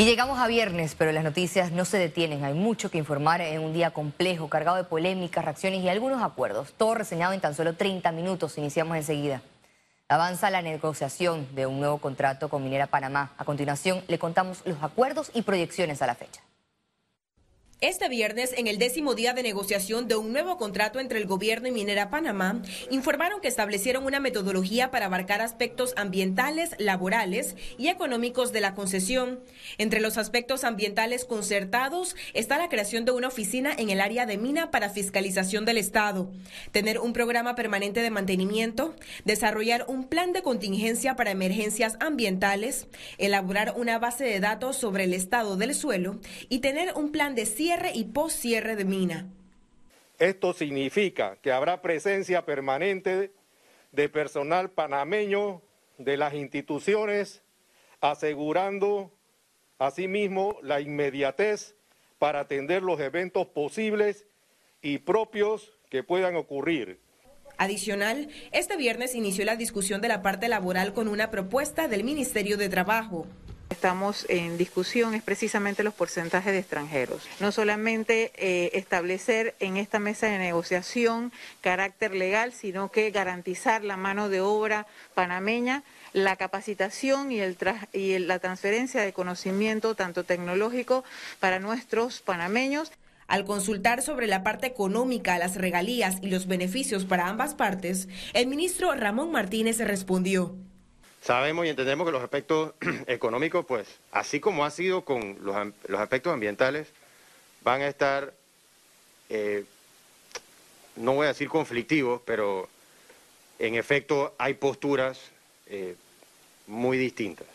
Y llegamos a viernes, pero las noticias no se detienen. Hay mucho que informar en un día complejo, cargado de polémicas, reacciones y algunos acuerdos. Todo reseñado en tan solo 30 minutos. Iniciamos enseguida. Avanza la negociación de un nuevo contrato con Minera Panamá. A continuación, le contamos los acuerdos y proyecciones a la fecha. Este viernes, en el décimo día de negociación de un nuevo contrato entre el gobierno y Minera Panamá, informaron que establecieron una metodología para abarcar aspectos ambientales, laborales y económicos de la concesión. Entre los aspectos ambientales concertados está la creación de una oficina en el área de mina para fiscalización del Estado, tener un programa permanente de mantenimiento, desarrollar un plan de contingencia para emergencias ambientales, elaborar una base de datos sobre el estado del suelo y tener un plan de cierre y post-cierre de mina. Esto significa que habrá presencia permanente de personal panameño de las instituciones, asegurando asimismo la inmediatez para atender los eventos posibles y propios que puedan ocurrir. Adicional, este viernes inició la discusión de la parte laboral con una propuesta del Ministerio de Trabajo estamos en discusión es precisamente los porcentajes de extranjeros. No solamente eh, establecer en esta mesa de negociación carácter legal, sino que garantizar la mano de obra panameña la capacitación y, el y la transferencia de conocimiento tanto tecnológico para nuestros panameños. Al consultar sobre la parte económica, las regalías y los beneficios para ambas partes, el ministro Ramón Martínez respondió. Sabemos y entendemos que los aspectos económicos, pues, así como ha sido con los, aspectos ambientales, van a estar, eh, no voy a decir conflictivos, pero en efecto hay posturas eh, muy distintas.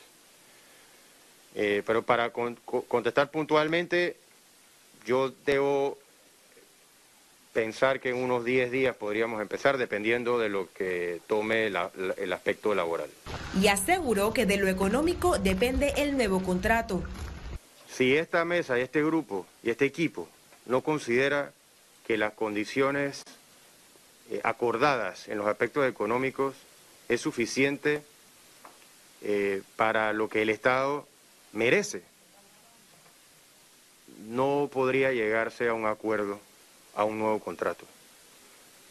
Eh, pero para contestar puntualmente, yo debo pensar que en unos 10 días podríamos empezar, dependiendo de lo que tome el aspecto laboral. Y aseguró que de lo económico depende el nuevo contrato. Si esta mesa, este grupo y este equipo no considera que las condiciones eh, acordadas en los aspectos económicos es suficiente eh, para lo que el Estado merece, no podría llegarse a un acuerdo a un nuevo contrato.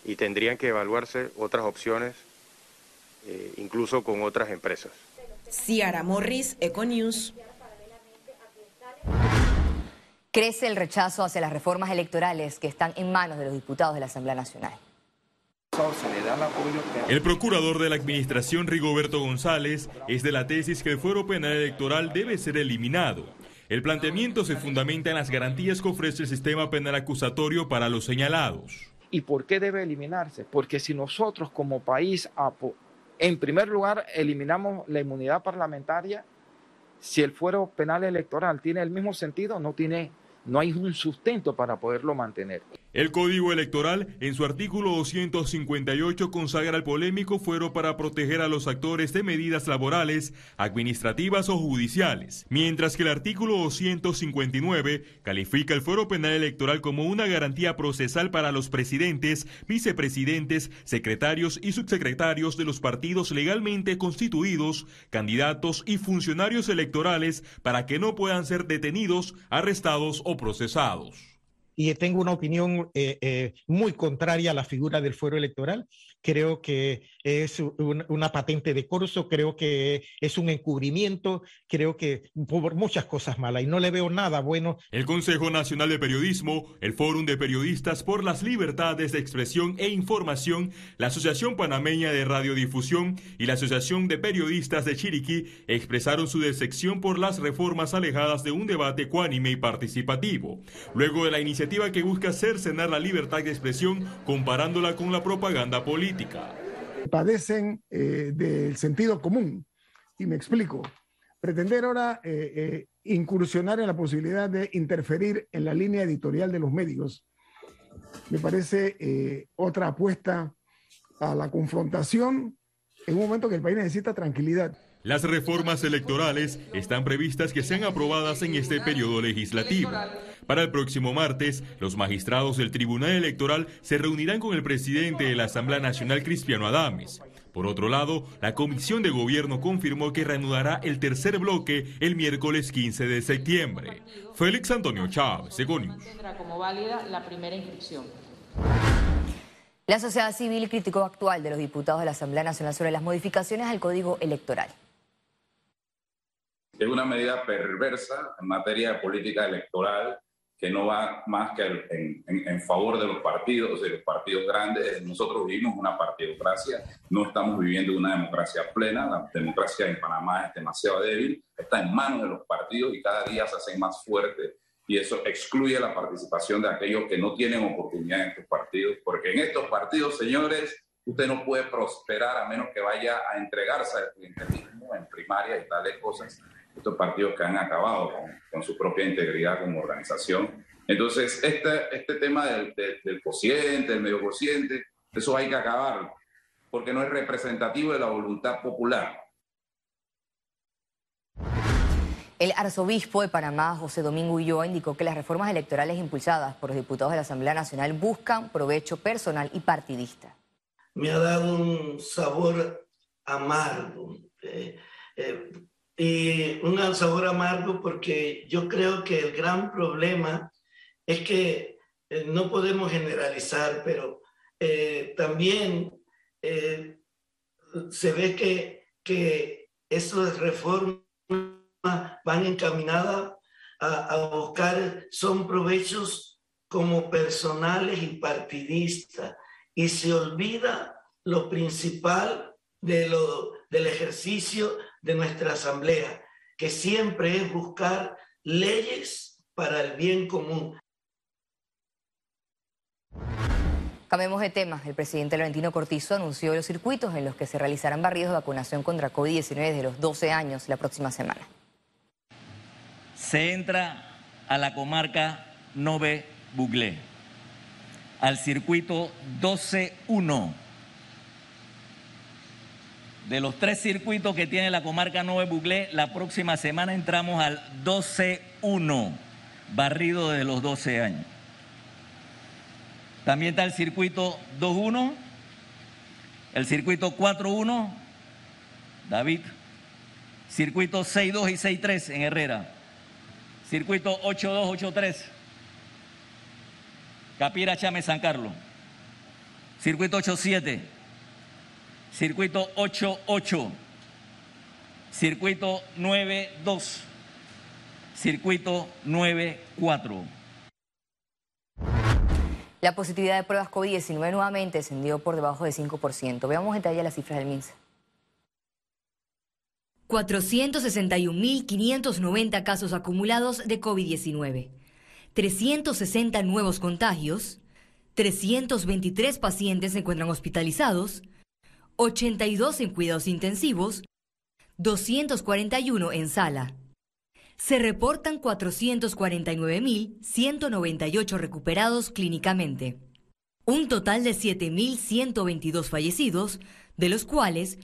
Y tendrían que evaluarse otras opciones, eh, incluso con otras empresas. Ciara Morris, Econews. Crece el rechazo hacia las reformas electorales que están en manos de los diputados de la Asamblea Nacional. El procurador de la Administración, Rigoberto González, es de la tesis que el fuero penal electoral debe ser eliminado el planteamiento se fundamenta en las garantías que ofrece el sistema penal acusatorio para los señalados. ¿Y por qué debe eliminarse? Porque si nosotros como país, en primer lugar, eliminamos la inmunidad parlamentaria, si el fuero penal electoral tiene el mismo sentido, no tiene no hay un sustento para poderlo mantener. El Código Electoral, en su artículo 258, consagra el polémico fuero para proteger a los actores de medidas laborales, administrativas o judiciales, mientras que el artículo 259 califica el fuero penal electoral como una garantía procesal para los presidentes, vicepresidentes, secretarios y subsecretarios de los partidos legalmente constituidos, candidatos y funcionarios electorales para que no puedan ser detenidos, arrestados o procesados y tengo una opinión eh, eh, muy contraria a la figura del fuero electoral. Creo que es una patente de curso, creo que es un encubrimiento, creo que por muchas cosas malas y no le veo nada bueno. El Consejo Nacional de Periodismo, el Fórum de Periodistas por las Libertades de Expresión e Información, la Asociación Panameña de Radiodifusión y la Asociación de Periodistas de Chiriquí expresaron su decepción por las reformas alejadas de un debate ecuánime y participativo. Luego de la iniciativa que busca cercenar la libertad de expresión comparándola con la propaganda política. Padecen eh, del sentido común. Y me explico. Pretender ahora eh, eh, incursionar en la posibilidad de interferir en la línea editorial de los medios me parece otra apuesta a la confrontación en un momento que el país necesita tranquilidad. Las reformas electorales están previstas que sean aprobadas en este periodo legislativo. Para el próximo martes, los magistrados del Tribunal Electoral se reunirán con el presidente de la Asamblea Nacional, Cristiano Adames. Por otro lado, la Comisión de Gobierno confirmó que reanudará el tercer bloque el miércoles 15 de septiembre. Félix Antonio Chávez, Segonius. como válida la primera inscripción. La sociedad civil criticó actual de los diputados de la Asamblea Nacional sobre las modificaciones al Código Electoral. Es una medida perversa en materia de política electoral que no va más que en, favor de los partidos, de los partidos grandes. Nosotros vivimos una partidocracia, no estamos viviendo una democracia plena, la democracia en Panamá es demasiado débil, está en manos de los partidos y cada día se hace más fuerte y eso excluye la participación de aquellos que no tienen oportunidad en estos partidos, porque en estos partidos, señores, usted no puede prosperar a menos que vaya a entregarse al clientelismo en primaria y tales cosas estos partidos que han acabado con, su propia integridad como organización. Entonces, este, este tema del, del, cociente, del medio cociente, eso hay que acabar, porque no es representativo de la voluntad popular. El arzobispo de Panamá, José Domingo Ulloa, indicó que las reformas electorales impulsadas por los diputados de la Asamblea Nacional buscan provecho personal y partidista. Me ha dado un sabor amargo. Eh, eh, y un sabor amargo porque yo creo que el gran problema es que eh, no podemos generalizar, pero eh, también eh, se ve que, que esas reformas van encaminadas a, a, buscar, son provechos como personales y partidistas, y se olvida lo principal de lo, del ejercicio de nuestra asamblea, que siempre es buscar leyes para el bien común. Cambiemos de tema. El presidente Laurentino Cortizo anunció los circuitos en los que se realizarán barridos de vacunación contra COVID-19 de los 12 años la próxima semana. Se entra a la comarca Nove Buglé, al circuito 12-1 de los tres circuitos que tiene la comarca Nueve Buglé, la próxima semana entramos al 12-1, barrido de los 12 años. También está el circuito 2-1, el circuito 4-1, David, circuito 6-2 y 6-3 en Herrera, circuito 8-2, 8-3, Capira Chame San Carlos, circuito 8-7 circuito 88, circuito 92, circuito 94. La positividad de pruebas COVID-19 nuevamente descendió por debajo de 5%. Veamos en detalle las cifras del MINSA. 461.590 casos acumulados de COVID-19, 360 nuevos contagios, 323 pacientes se encuentran hospitalizados, 82 en cuidados intensivos, 241 en sala. Se reportan 449.198 recuperados clínicamente. Un total de 7.122 fallecidos, de los cuales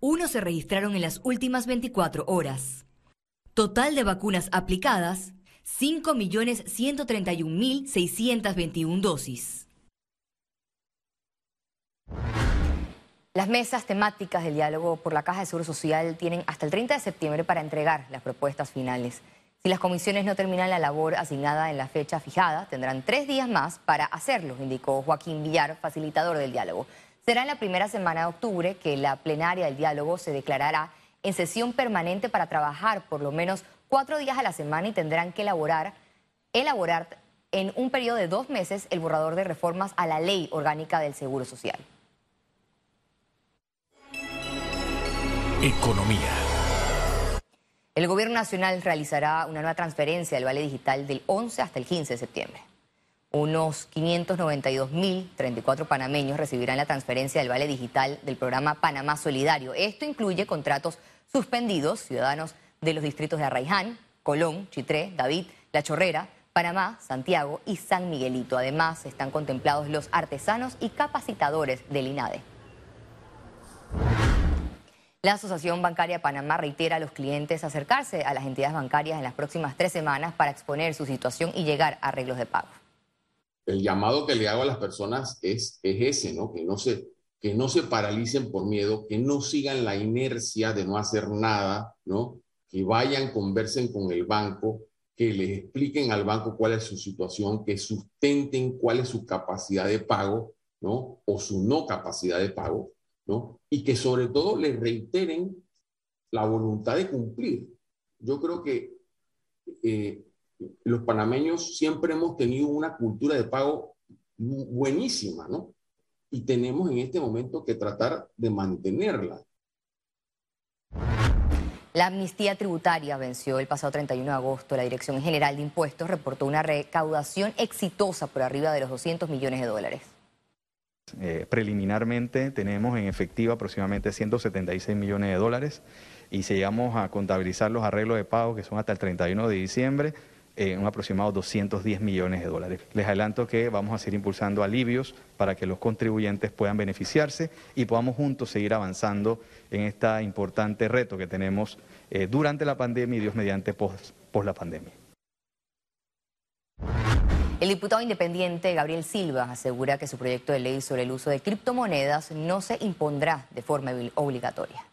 uno se registraron en las últimas 24 horas. Total de vacunas aplicadas, 5.131.621 dosis. Las mesas temáticas del diálogo por la Caja de Seguro Social tienen hasta el 30 de septiembre para entregar las propuestas finales. Si las comisiones no terminan la labor asignada en la fecha fijada, tendrán tres días más para hacerlo, indicó Joaquín Villar, facilitador del diálogo. Será en la primera semana de octubre que la plenaria del diálogo se declarará en sesión permanente para trabajar por lo menos cuatro días a la semana y tendrán que elaborar, elaborar en un periodo de dos meses el borrador de reformas a la ley orgánica del Seguro Social. Economía. El Gobierno Nacional realizará una nueva transferencia del Vale Digital del 11 hasta el 15 de septiembre. Unos 592.034 panameños recibirán la transferencia del Vale Digital del programa Panamá Solidario. Esto incluye contratos suspendidos, ciudadanos de los distritos de Arraiján, Colón, Chitré, David, La Chorrera, Panamá, Santiago y San Miguelito. Además, están contemplados los artesanos y capacitadores del INADE. La Asociación Bancaria Panamá reitera a los clientes acercarse a las entidades bancarias en las próximas tres semanas para exponer su situación y llegar a arreglos de pago. El llamado que le hago a las personas es, es ese, ¿no? Que no se, que no se paralicen por miedo, que no sigan la inercia de no hacer nada, ¿no? Que vayan, conversen con el banco, que les expliquen al banco cuál es su situación, que sustenten cuál es su capacidad de pago, ¿no? O su no capacidad de pago, Y que sobre todo les reiteren la voluntad de cumplir. Yo creo que eh, los panameños siempre hemos tenido una cultura de pago buenísima, ¿no? Y tenemos en este momento que tratar de mantenerla. La amnistía tributaria venció el pasado 31 de agosto. La Dirección General de Impuestos reportó una recaudación exitosa por arriba de los 200 millones de dólares. Eh, preliminarmente tenemos en efectivo aproximadamente 176 millones de dólares y si llegamos a contabilizar los arreglos de pago que son hasta el 31 de diciembre, eh, un aproximado 210 millones de dólares. Les adelanto que vamos a seguir impulsando alivios para que los contribuyentes puedan beneficiarse y podamos juntos seguir avanzando en este importante reto que tenemos eh, durante la pandemia y Dios mediante post, la pandemia. El diputado independiente Gabriel Silva asegura que su proyecto de ley sobre el uso de criptomonedas no se impondrá de forma obligatoria.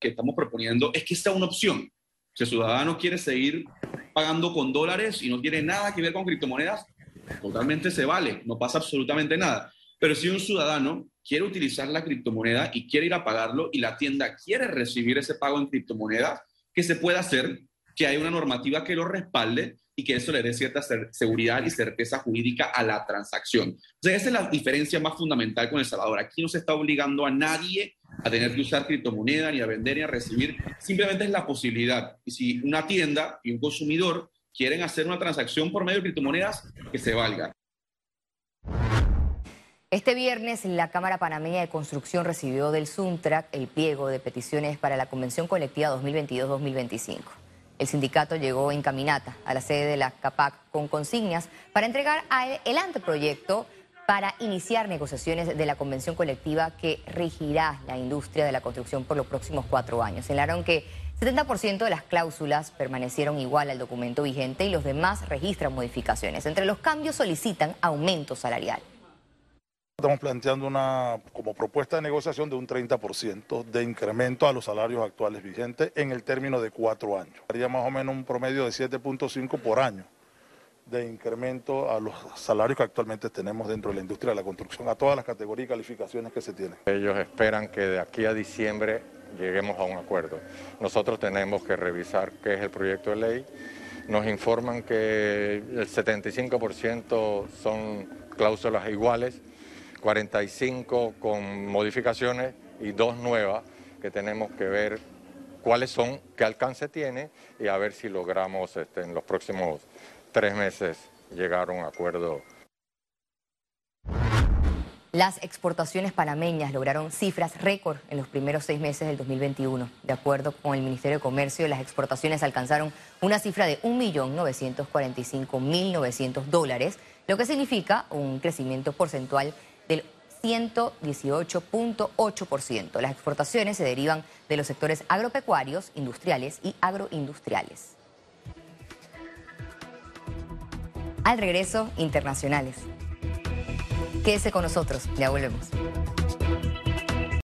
Que estamos proponiendo es que sea una opción. Si el ciudadano quiere seguir pagando con dólares y no tiene nada que ver con criptomonedas, totalmente se vale, no pasa absolutamente nada. Pero si un ciudadano quiere utilizar la criptomoneda y quiere ir a pagarlo y la tienda quiere recibir ese pago en criptomonedas, ¿qué se puede hacer? Que hay una normativa que lo respalde y que eso le dé cierta seguridad y certeza jurídica a la transacción. O sea, esa es la diferencia más fundamental con El Salvador. Aquí no se está obligando a nadie a tener que usar criptomoneda, ni a vender, ni a recibir. Simplemente es la posibilidad. Y si una tienda y un consumidor quieren hacer una transacción por medio de criptomonedas, que se valga. Este viernes, la Cámara Panameña de Construcción recibió del SUNTRAC el pliego de peticiones para la Convención Colectiva 2022-2025. El sindicato llegó en caminata a la sede de la CAPAC con consignas para entregar el anteproyecto para iniciar negociaciones de la convención colectiva que regirá la industria de la construcción por los próximos cuatro años. Señalaron que 70% de las cláusulas permanecieron igual al documento vigente y los demás registran modificaciones. Entre los cambios solicitan aumento salarial. Estamos planteando una como propuesta de negociación de un 30% de incremento a los salarios actuales vigentes en el término de cuatro años. Haría más o menos un promedio de 7.5 por año de incremento a los salarios que actualmente tenemos dentro de la industria de la construcción, a todas las categorías y calificaciones que se tienen. Ellos esperan que de aquí a diciembre lleguemos a un acuerdo. Nosotros tenemos que revisar qué es el proyecto de ley. Nos informan que el 75% son cláusulas iguales 45 con modificaciones y dos nuevas que tenemos que ver cuáles son, qué alcance tiene y a ver si logramos este, en los próximos tres meses llegar a un acuerdo. Las exportaciones panameñas lograron cifras récord en los primeros seis meses del 2021. De acuerdo con el Ministerio de Comercio, las exportaciones alcanzaron una cifra de 1.945.900 dólares, lo que significa un crecimiento porcentual 118.8%. Las exportaciones se derivan de los sectores agropecuarios, industriales y agroindustriales. Al regreso, internacionales. Quédese con nosotros, ya volvemos.